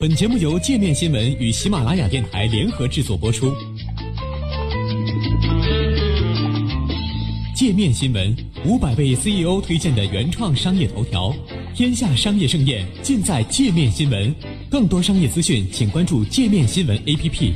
本节目由界面新闻与喜马拉雅电台联合制作播出。界面新闻五百位 CEO 推荐的原创商业头条，天下商业盛宴尽在界面新闻。更多商业资讯，请关注界面新闻 APP。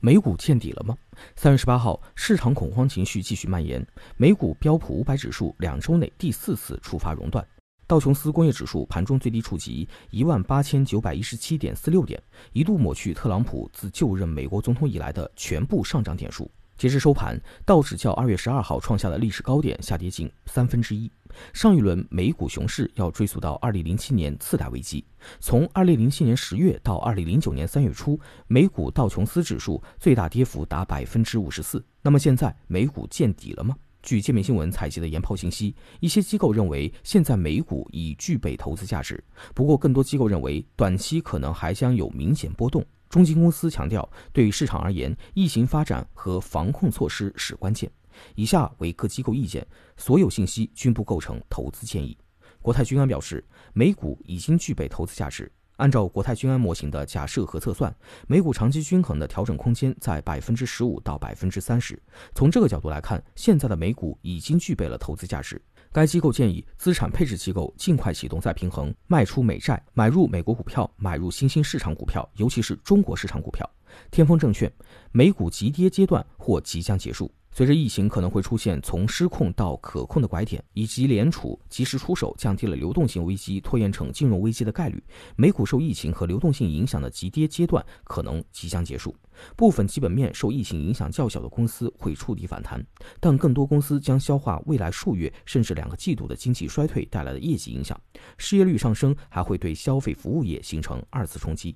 美股见底了吗？三月十八号，市场恐慌情绪继续蔓延，美股标普五百指数两周内第四次触发熔断。道琼斯工业指数盘中最低触及一万八千九百一十七点四六点，一度抹去特朗普自就任美国总统以来的全部上涨点数。截至收盘，道指较二月十二号创下的历史高点下跌近三分之一。上一轮美股熊市要追溯到二零零七年次贷危机，从二零零七年十月到二零零九年三月初，美股道琼斯指数最大跌幅达百分之五十四。那么现在美股见底了吗？据界面新闻采集的研报信息，一些机构认为现在美股已具备投资价值。不过，更多机构认为短期可能还将有明显波动。中金公司强调，对于市场而言，疫情发展和防控措施是关键。以下为各机构意见，所有信息均不构成投资建议。国泰君安表示，美股已经具备投资价值。按照国泰君安模型的假设和测算，美股长期均衡的调整空间在百分之十五到百分之三十。从这个角度来看，现在的美股已经具备了投资价值。该机构建议资产配置机构尽快启动再平衡，卖出美债，买入美国股票，买入新兴市场股票，尤其是中国市场股票。天风证券，美股急跌阶段或即将结束。随着疫情可能会出现从失控到可控的拐点，以及联储及时出手降低了流动性危机拖延成金融危机的概率，美股受疫情和流动性影响的急跌阶段可能即将结束。部分基本面受疫情影响较小的公司会触底反弹，但更多公司将消化未来数月甚至两个季度的经济衰退带来的业绩影响。失业率上升还会对消费服务业形成二次冲击。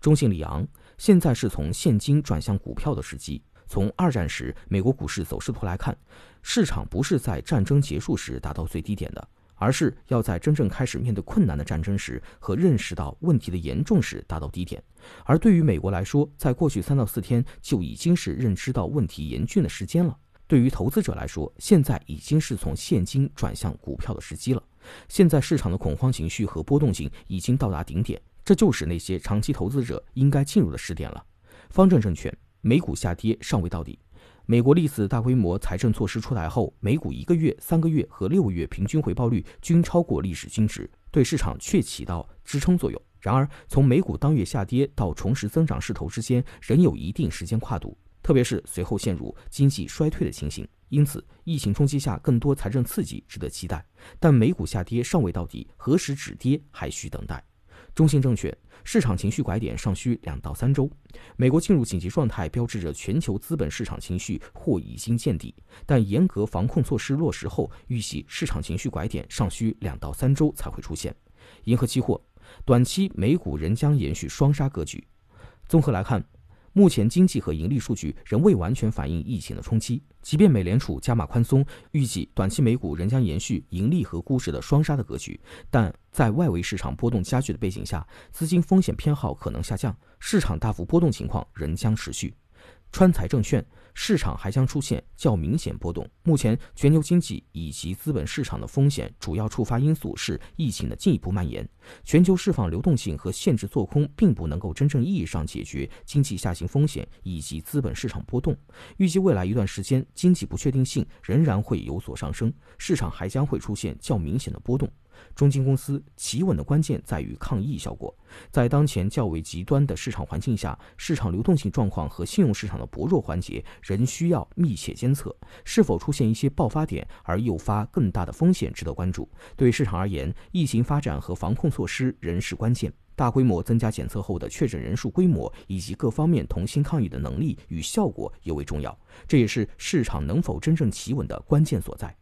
中信里昂，现在是从现金转向股票的时机。从二战时美国股市走势图来看，市场不是在战争结束时达到最低点的，而是要在真正开始面对困难的战争时和认识到问题的严重时达到低点。而对于美国来说，在过去三到四天就已经是认知到问题严峻的时间了。对于投资者来说，现在已经是从现金转向股票的时机了。现在市场的恐慌情绪和波动性已经到达顶点，这就是那些长期投资者应该进入的时点了。方正证券。美股下跌尚未到底。美国历次大规模财政措施出台后，美股一个月、三个月和六个月平均回报率均超过历史均值，对市场却起到支撑作用。然而，从美股当月下跌到重拾增长势头之间，仍有一定时间跨度，特别是随后陷入经济衰退的情形。因此，疫情冲击下，更多财政刺激值得期待。但美股下跌尚未到底，何时止跌还需等待。中信证券。市场情绪拐点尚需两到三周。美国进入紧急状态，标志着全球资本市场情绪或已经见底，但严格防控措施落实后，预计市场情绪拐点尚需两到三周才会出现。银河期货，短期美股仍将延续双杀格局。综合来看。目前经济和盈利数据仍未完全反映疫情的冲击，即便美联储加码宽松，预计短期美股仍将延续盈利和估值的双杀的格局。但在外围市场波动加剧的背景下，资金风险偏好可能下降，市场大幅波动情况仍将持续。川财证券。市场还将出现较明显波动。目前，全球经济以及资本市场的风险主要触发因素是疫情的进一步蔓延。全球释放流动性和限制做空，并不能够真正意义上解决经济下行风险以及资本市场波动。预计未来一段时间，经济不确定性仍然会有所上升，市场还将会出现较明显的波动。中金公司企稳的关键在于抗疫效果。在当前较为极端的市场环境下，市场流动性状况和信用市场的薄弱环节仍需要密切监测。是否出现一些爆发点而诱发更大的风险，值得关注。对市场而言，疫情发展和防控措施仍是关键。大规模增加检测后的确诊人数规模以及各方面同心抗疫的能力与效果尤为重要。这也是市场能否真正企稳的关键所在。